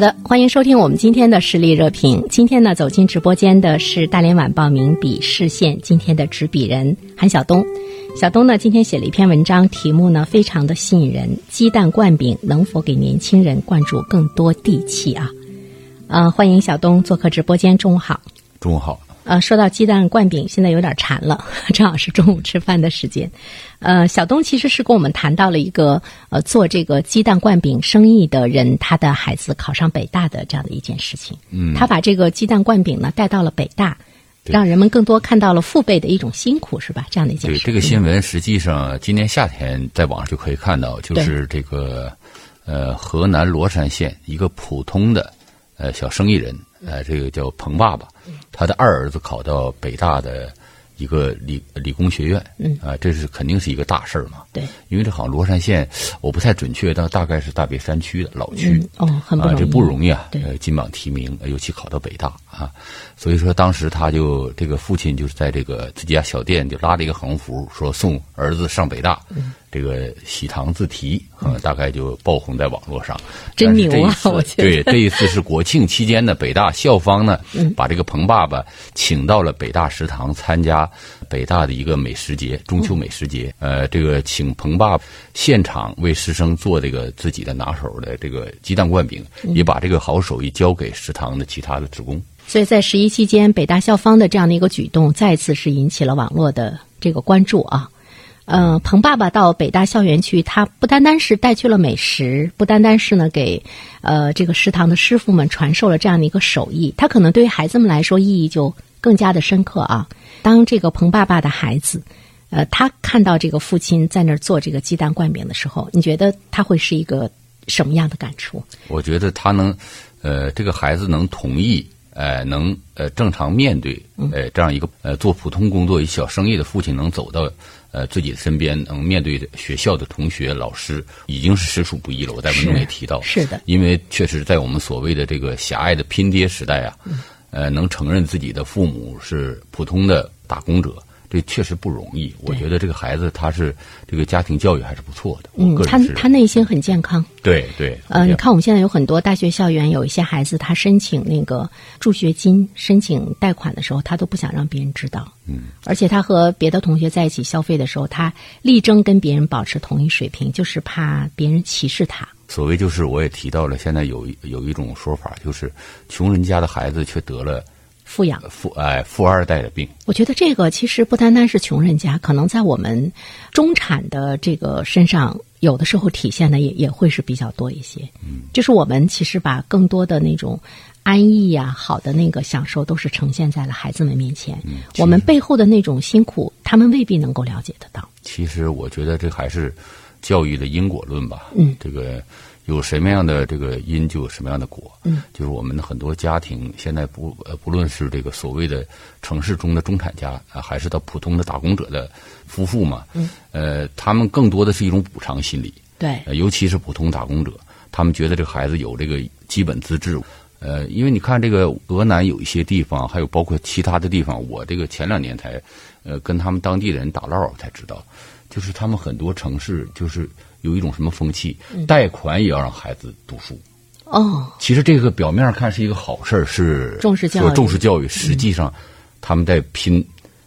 好的，欢迎收听我们今天的实力热评。今天呢，走进直播间的是大连晚报名笔视线今天的执笔人韩晓东。晓东呢，今天写了一篇文章，题目呢非常的吸引人：鸡蛋灌饼能否给年轻人灌注更多地气啊？呃，欢迎晓东做客直播间。中午好，中午好。呃，说到鸡蛋灌饼，现在有点馋了，正好是中午吃饭的时间。呃，小东其实是跟我们谈到了一个呃做这个鸡蛋灌饼生意的人，他的孩子考上北大的这样的一件事情。嗯，他把这个鸡蛋灌饼呢带到了北大，让人们更多看到了父辈的一种辛苦，是吧？这样的一件对事。这个新闻，实际上今年夏天在网上就可以看到，就是这个呃河南罗山县一个普通的呃小生意人，呃这个叫彭爸爸，他的二儿子考到北大的一个理理工学院，嗯啊，这是肯定是一个大事儿嘛。对，因为这好像罗山县，我不太准确，但大概是大别山区的老区。嗯哦，很不容易，啊，这不容易啊！金榜题名，呃尤其考到北大啊，所以说当时他就这个父亲就是在这个自己家小店就拉了一个横幅，说送儿子上北大，嗯这个喜糖自提啊，大概就爆红在网络上。真牛啊我觉得对，这一次是国庆期间呢，北大校方呢，嗯把这个彭爸爸请到了北大食堂参加北大的一个美食节，中秋美食节。呃，这个请彭爸爸现场为师生做这个自己的拿手的这个鸡蛋灌饼，嗯也把这个好手艺交给食堂的其他的职工。所以在十一期间，北大校方的这样的一个举动，再次是引起了网络的这个关注啊。呃，彭爸爸到北大校园去，他不单单是带去了美食，不单单是呢给呃这个食堂的师傅们传授了这样的一个手艺，他可能对于孩子们来说意义就更加的深刻啊。当这个彭爸爸的孩子，呃，他看到这个父亲在那儿做这个鸡蛋灌饼的时候，你觉得他会是一个什么样的感触？我觉得他能，呃，这个孩子能同意，呃，能呃正常面对，呃，这样一个呃做普通工作、一小生意的父亲能走到呃自己的身边，能面对学校的同学、老师，已经是实属不易了。我在文中也提到，是的，因为确实在我们所谓的这个狭隘的拼爹时代啊，呃，能承认自己的父母是普通的打工者。这确实不容易，我觉得这个孩子他是这个家庭教育还是不错的。嗯他他内心很健康。对对，呃，你看我们现在有很多大学校园，有一些孩子他申请那个助学金、申请贷款的时候，他都不想让别人知道。嗯，而且他和别的同学在一起消费的时候，他力争跟别人保持同一水平，就是怕别人歧视他。所谓就是我也提到了，现在有有一种说法，就是穷人家的孩子却得了富养，富哎富二代的病。我觉得这个其实不单单是穷人家，可能在我们中产的这个身上，有的时候体现的也也会是比较多一些。嗯，就是我们其实把更多的那种安逸呀、好的那个享受，都是呈现在了孩子们面前。嗯，我们背后的那种辛苦，他们未必能够了解得到。其实我觉得这还是教育的因果论吧。嗯，这个有什么样的这个因，就有什么样的果。嗯，就是我们的很多家庭现在不呃不论是这个所谓的城市中的中产家啊，还是到普通的打工者的夫妇嘛，嗯，呃，他们更多的是一种补偿心理。对，呃，尤其是普通打工者，他们觉得这个孩子有这个基本资质。呃，因为你看这个俄南有一些地方，还有包括其他的地方，我这个前两年才，呃，跟他们当地人打唠才知道，就是他们很多城市就是有一种什么风气，贷款也要让孩子读书。哦，其实这个表面上看是一个好事儿，是重视教育。说重视教育，实际上他们在拼，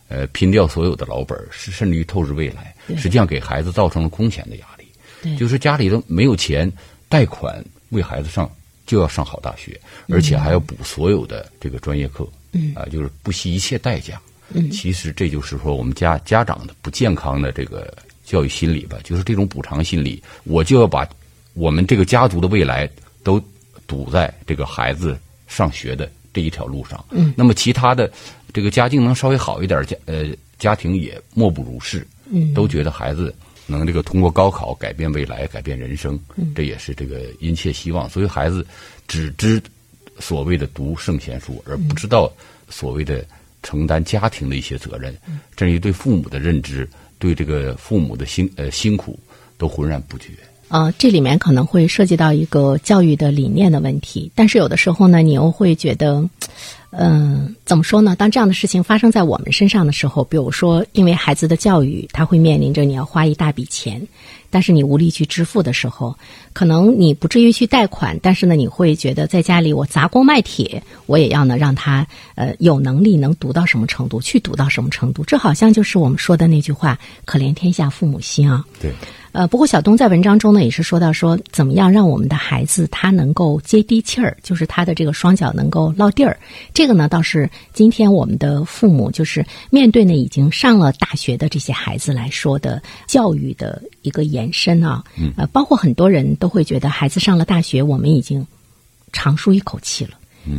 呃，拼掉所有的老本儿，是甚至于透支未来，实际上给孩子造成了空前的压力。对，就是家里头没有钱，贷款为孩子上就要上好大学，而且还要补所有的这个专业课，嗯。啊，就是不惜一切代价。嗯。其实这就是说我们家家长的不健康的这个教育心理吧，就是这种补偿心理，我就要把我们这个家族的未来都堵在这个孩子上学的这一条路上。嗯，那么其他的这个家境能稍微好一点家呃家庭也莫不如是。嗯，都觉得孩子能这个通过高考改变未来、改变人生，这也是这个殷切希望。所以孩子只知所谓的读圣贤书，而不知道所谓的承担家庭的一些责任，甚至于对父母的认知、对这个父母的辛呃辛苦都浑然不觉。啊，这里面可能会涉及到一个教育的理念的问题，但是有的时候呢，你又会觉得，嗯、怎么说呢？当这样的事情发生在我们身上的时候，比如说，因为孩子的教育，他会面临着你要花一大笔钱，但是你无力去支付的时候，可能你不至于去贷款，但是呢，你会觉得在家里我砸锅卖铁，我也要呢让他呃有能力能读到什么程度，去读到什么程度。这好像就是我们说的那句话：“可怜天下父母心啊。”对，呃，不过小东在文章中呢也是说到说，怎么样让我们的孩子他能够接地气儿，就是他的这个双脚能够落地儿。这个呢倒是今天我们的父母就是面对呢已经上了大学的这些孩子来说的教育的一个延伸啊。嗯。呃，包括很多人都会觉得孩子上了大学，我们已经长舒一口气了。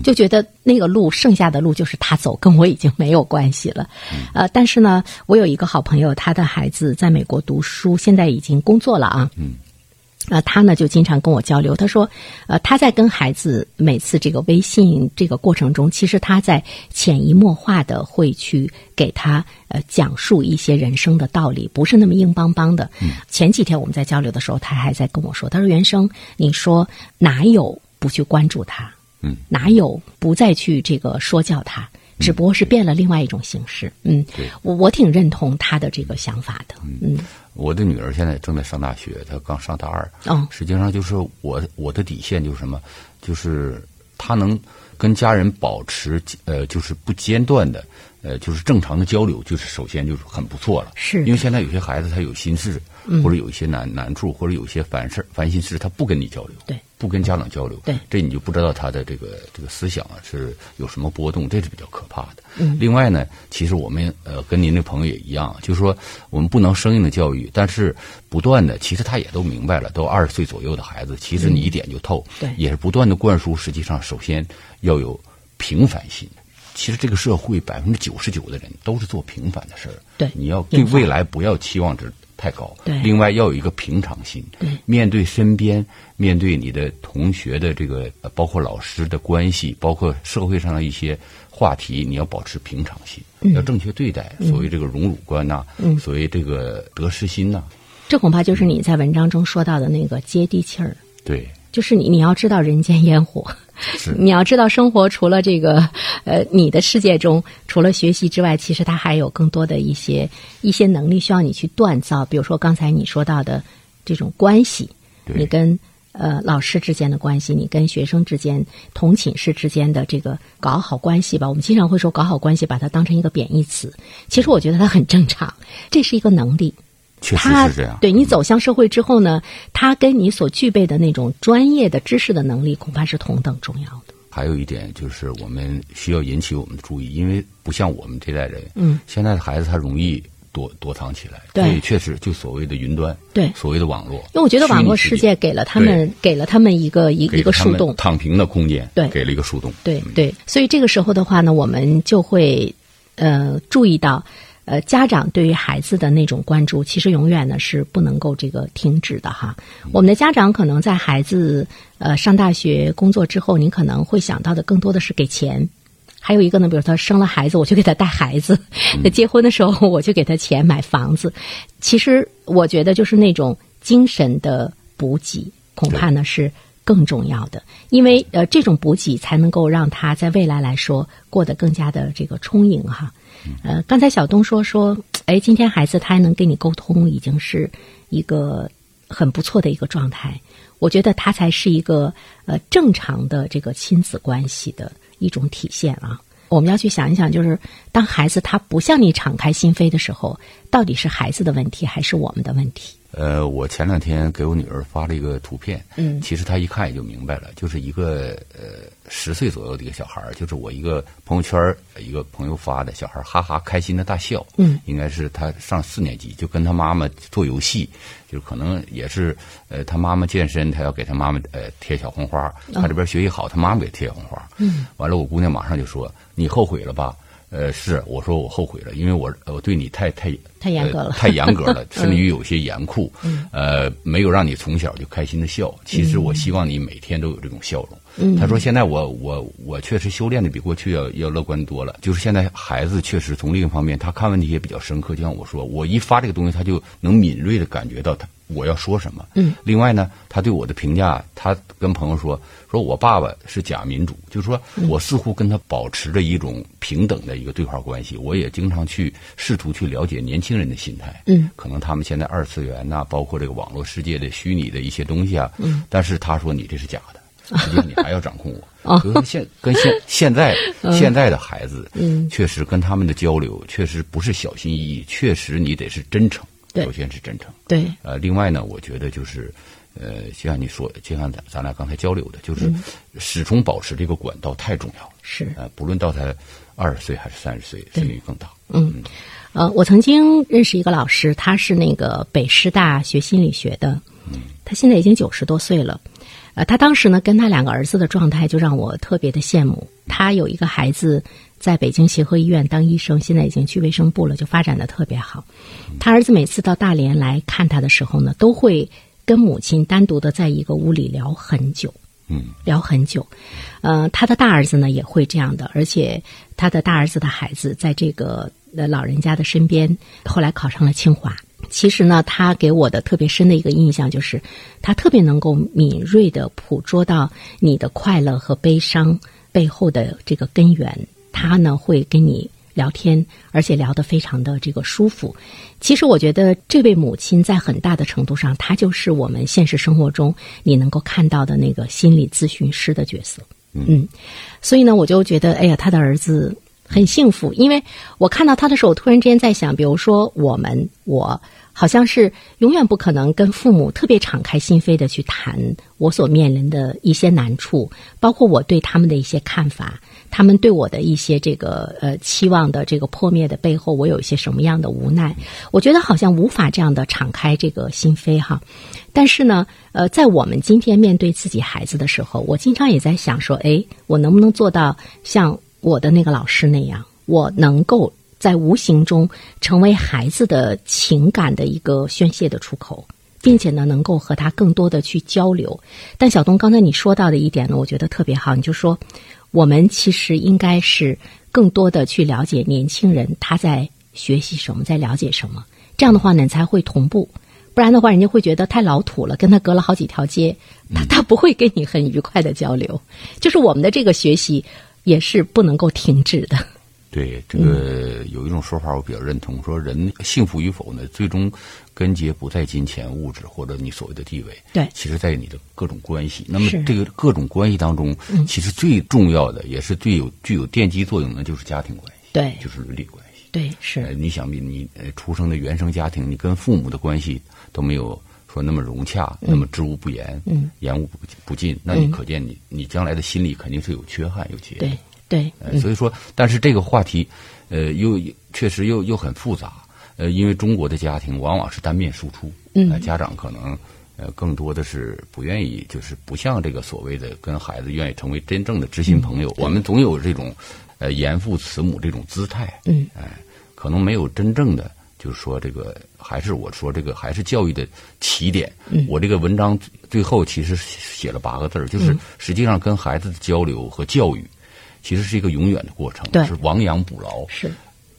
就觉得那个路剩下的路就是他走，跟我已经没有关系了。呃，但是呢，我有一个好朋友，他的孩子在美国读书，现在已经工作了啊。嗯。呃，他呢就经常跟我交流，他说，呃，他在跟孩子每次这个微信这个过程中，其实他在潜移默化的会去给他呃讲述一些人生的道理，不是那么硬邦邦的。嗯。前几天我们在交流的时候，他还在跟我说，他说：“原生，你说哪有不去关注他？”嗯，哪有不再去这个说教他？只不过是变了另外一种形式。嗯，我我挺认同他的这个想法的。嗯，我的女儿现在正在上大学，她刚上大二。嗯实际上就是我我的底线就是什么？就是她能跟家人保持呃，就是不间断的呃，就是正常的交流，就是首先就是很不错了。是因为现在有些孩子他有心事，或者有一些难难处，或者有一些烦事儿烦心事，他不跟你交流。对。不跟家长交流，对这你就不知道他的这个这个思想啊是有什么波动，这是比较可怕的。嗯另外呢，其实我们呃跟您的朋友也一样，就是说我们不能生硬的教育，但是不断的，其实他也都明白了，都二十岁左右的孩子，其实你一点就透，对也是不断的灌输。实际上，首先要有平凡心。其实这个社会百分之九十九的人都是做平凡的事儿，对你要对未来不要期望值太高，对。另外要有一个平常心，对。面对身边，面对你的同学的这个，呃包括老师的关系，包括社会上的一些话题，你要保持平常心，要正确对待。所谓这个荣辱观呐、嗯。所谓这个得失心呐、这恐怕就是你在文章中说到的那个接地气儿。对，就是你，你要知道人间烟火，你要知道生活除了这个，呃，你的世界中除了学习之外，其实它还有更多的一些一些能力需要你去锻造。比如说刚才你说到的这种关系，你跟呃老师之间的关系，你跟学生之间、同寝室之间的这个搞好关系吧。我们经常会说搞好关系，把它当成一个贬义词。其实我觉得它很正常，这是一个能力。确实他是这样。对你走向社会之后呢，他跟你所具备的那种专业的知识的能力，恐怕是同等重要的。还有一点就是，我们需要引起我们的注意，因为不像我们这代人，嗯，现在的孩子他容易躲躲藏起来，对。确实就所谓的云端，对。所谓的网络，因为我觉得网络世界给了他们给了他们一个一一个树洞，躺平的空间，对。给了一个树洞，对对，所以这个时候的话呢，我们就会呃注意到，呃，家长对于孩子的那种关注，其实永远呢是不能够这个停止的哈。我们的家长可能在孩子呃上大学、工作之后，您可能会想到的更多的是给钱。还有一个呢，比如他生了孩子，我就给他带孩子；那 结婚的时候，我就给他钱买房子。其实我觉得就是那种精神的补给，恐怕呢是更重要的，因为呃这种补给才能够让他在未来来说过得更加的这个充盈哈。呃，刚才小东说说，哎，今天孩子他还能跟你沟通，已经是一个很不错的一个状态。我觉得他才是一个呃正常的这个亲子关系的一种体现啊。我们要去想一想，就是当孩子他不向你敞开心扉的时候，到底是孩子的问题还是我们的问题？呃，我前两天给我女儿发了一个图片，嗯。其实她一看也就明白了，就是一个呃十岁左右的一个小孩儿，就是我一个朋友圈一个朋友发的小孩儿，哈哈开心的大笑，嗯，应该是他上四年级，就跟他妈妈做游戏，就是可能也是呃他妈妈健身，他要给他妈妈呃贴小红花，他这边学习好，他妈妈给贴小红花，嗯，完了我姑娘马上就说你后悔了吧？呃，是，我说我后悔了，因为我我对你太太太严格了呃太严格了，甚至于有些严酷，呃，没有让你从小就开心的笑。其实我希望你每天都有这种笑容。他说现在我我我确实修炼的比过去要要乐观多了，就是现在孩子确实从另一方面他看问题也比较深刻，就像我说，我一发这个东西，他就能敏锐的感觉到他我要说什么。嗯。另外呢，他对我的评价，他跟朋友说，说我爸爸是假民主，就是说我似乎跟他保持着一种平等的一个对话关系。我也经常去试图去了解年轻人的心态。嗯。可能他们现在二次元呐、包括这个网络世界的虚拟的一些东西啊。嗯。但是他说你这是假的。实际上你还要掌控我，比如说现跟现现在 现在的孩子，嗯，确实跟他们的交流确实不是小心翼翼，确实你得是真诚，对首先是真诚，对，呃，另外呢，我觉得就是，呃，就像你说，就像咱咱俩刚才交流的，就是始终保持这个管道太重要了，是。呃，不论到他二十岁还是三十岁，甚至于更大，嗯，呃，我曾经认识一个老师，他是那个北师大学心理学的，他现在已经九十多岁了。呃，他当时呢跟他两个儿子的状态就让我特别的羡慕。他有一个孩子在北京协和医院当医生，现在已经去卫生部了，就发展的特别好。他儿子每次到大连来看他的时候呢，都会跟母亲单独的在一个屋里聊很久。嗯，聊很久，呃，他的大儿子呢也会这样的，而且他的大儿子的孩子在这个呃老人家的身边，后来考上了清华。其实呢，他给我的特别深的一个印象就是，他特别能够敏锐的捕捉到你的快乐和悲伤背后的这个根源。他呢会跟你聊天，而且聊得非常的这个舒服。其实我觉得这位母亲在很大的程度上，她就是我们现实生活中你能够看到的那个心理咨询师的角色。嗯，所以呢，我就觉得，哎呀，他的儿子很幸福，因为我看到他的时候，我突然之间在想，比如说我们，我好像是永远不可能跟父母特别敞开心扉的去谈我所面临的一些难处，包括我对他们的一些看法，他们对我的一些这个呃期望的这个破灭的背后，我有一些什么样的无奈？我觉得好像无法这样的敞开这个心扉哈。但是呢，呃，在我们今天面对自己孩子的时候，我经常也在想说，哎，我能不能做到像我的那个老师那样，我能够在无形中成为孩子的情感的一个宣泄的出口，并且呢，能够和他更多的去交流。但小东刚才你说到的一点呢，我觉得特别好，你就说我们其实应该是更多的去了解年轻人他在学习什么，在了解什么，这样的话呢，你才会同步。不然的话，人家会觉得太老土了，跟他隔了好几条街，他他不会跟你很愉快的交流。就是我们的这个学习也是不能够停止的。对这个有一种说法，我比较认同，说人幸福与否呢，最终根结不在金钱、物质或者你所谓的地位，对。其实在你的各种关系。那么这个各种关系当中，其实最重要的也是最有具有奠基作用的，就是家庭关系，对。就是伦理关系。对，呃，是，你想必你呃出生的原生家庭，你跟父母的关系都没有说那么融洽，那么知无不言，嗯，言无不不尽，那你可见你你将来的心理肯定是有缺憾有结对陷。对，呃，所以说，但是这个话题，呃，又确实又又很复杂，呃，因为中国的家庭往往是单面输出，嗯呃家长可能呃更多的是不愿意，就是不像这个所谓的跟孩子愿意成为真正的知心朋友，嗯我们总有这种呃严父慈母这种姿态，嗯，哎、可能没有真正的。就是说，这个还是我说这个还是教育的起点。嗯我这个文章最后其实写了八个字儿，嗯就是实际上跟孩子的交流和教育，其实是一个永远的过程，对是亡羊补牢，是，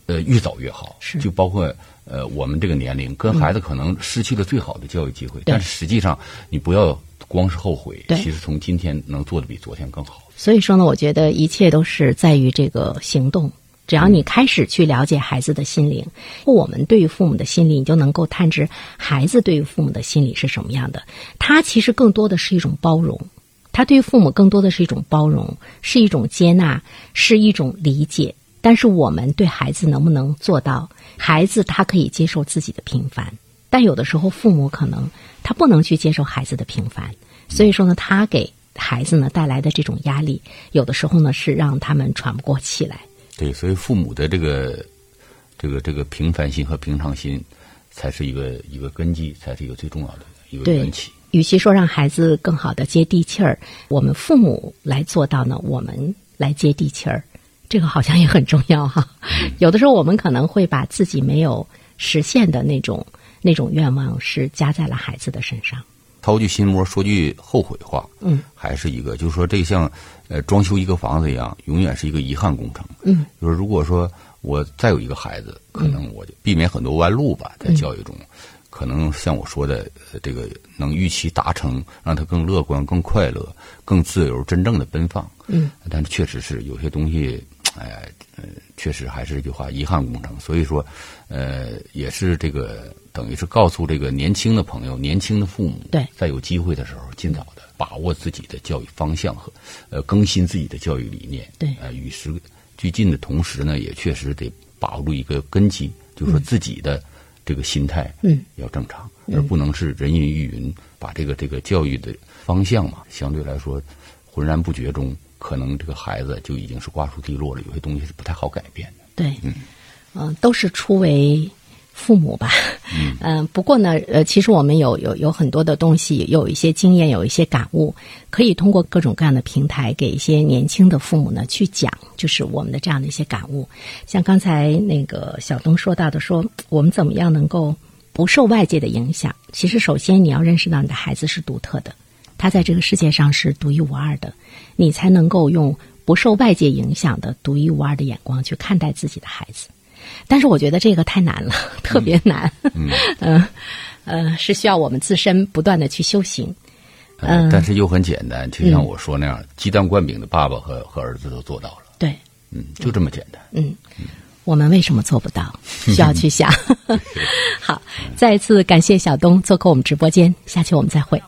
呃，越早越好。是就包括呃我们这个年龄，跟孩子可能失去了最好的教育机会，但是实际上你不要光是后悔，对其实从今天能做的比昨天更好。所以说呢，我觉得一切都是在于这个行动。只要你开始去了解孩子的心灵，我们对于父母的心理，你就能够探知孩子对于父母的心理是什么样的。他其实更多的是一种包容，他对于父母更多的是一种包容，是一种接纳，是一种理解。但是我们对孩子能不能做到？孩子他可以接受自己的平凡。但有的时候父母可能他不能去接受孩子的平凡，所以说呢，他给孩子呢带来的这种压力，有的时候呢是让他们喘不过气来。对，所以父母的这个这个这个平凡心和平常心，才是一个一个根基，才是一个最重要的一个对缘起。与其说让孩子更好的接地气儿，我们父母来做到呢，我们来接地气儿，这个好像也很重要哈。有的时候我们可能会把自己没有实现的那种那种愿望，是加在了孩子的身上。掏句心窝，说句后悔话，嗯，还是一个，就是说，这像呃装修一个房子一样，永远是一个遗憾工程。嗯，就是如果说我再有一个孩子，可能我就避免很多弯路吧，在教育中，可能像我说的，呃这个能预期达成，让他更乐观、更快乐、更自由、真正的奔放。嗯，但是确实是有些东西，哎，呃，确实还是一句话，遗憾工程。所以说，呃，也是这个等于是告诉这个年轻的朋友、年轻的父母，对在有机会的时候，尽早的把握自己的教育方向和呃更新自己的教育理念。对呃，与时俱进的同时呢，也确实得把握住一个根基，就是说自己的这个心态，嗯，要正常，而不能是人云亦云，把这个这个教育的方向嘛，相对来说浑然不觉中，可能这个孩子就已经是瓜熟蒂落了，有些东西是不太好改变的。对，嗯、都是初为父母吧。嗯、不过呢，呃，其实我们有有有很多的东西，有一些经验，有一些感悟，可以通过各种各样的平台给一些年轻的父母呢去讲，就是我们的这样的一些感悟。像刚才那个小东说到的说，我们怎么样能够不受外界的影响？其实，首先你要认识到你的孩子是独特的，他在这个世界上是独一无二的，你才能够用不受外界影响的独一无二的眼光去看待自己的孩子。但是我觉得这个太难了，特别难。嗯，呃，呃，是需要我们自身不断的去修行。呃但是又很简单，就像我说那样，鸡蛋灌饼的爸爸和和儿子都做到了。对，嗯，就这么简单。嗯我们为什么做不到？需要去想。好，再一次感谢小东做客我们直播间，下期我们再会。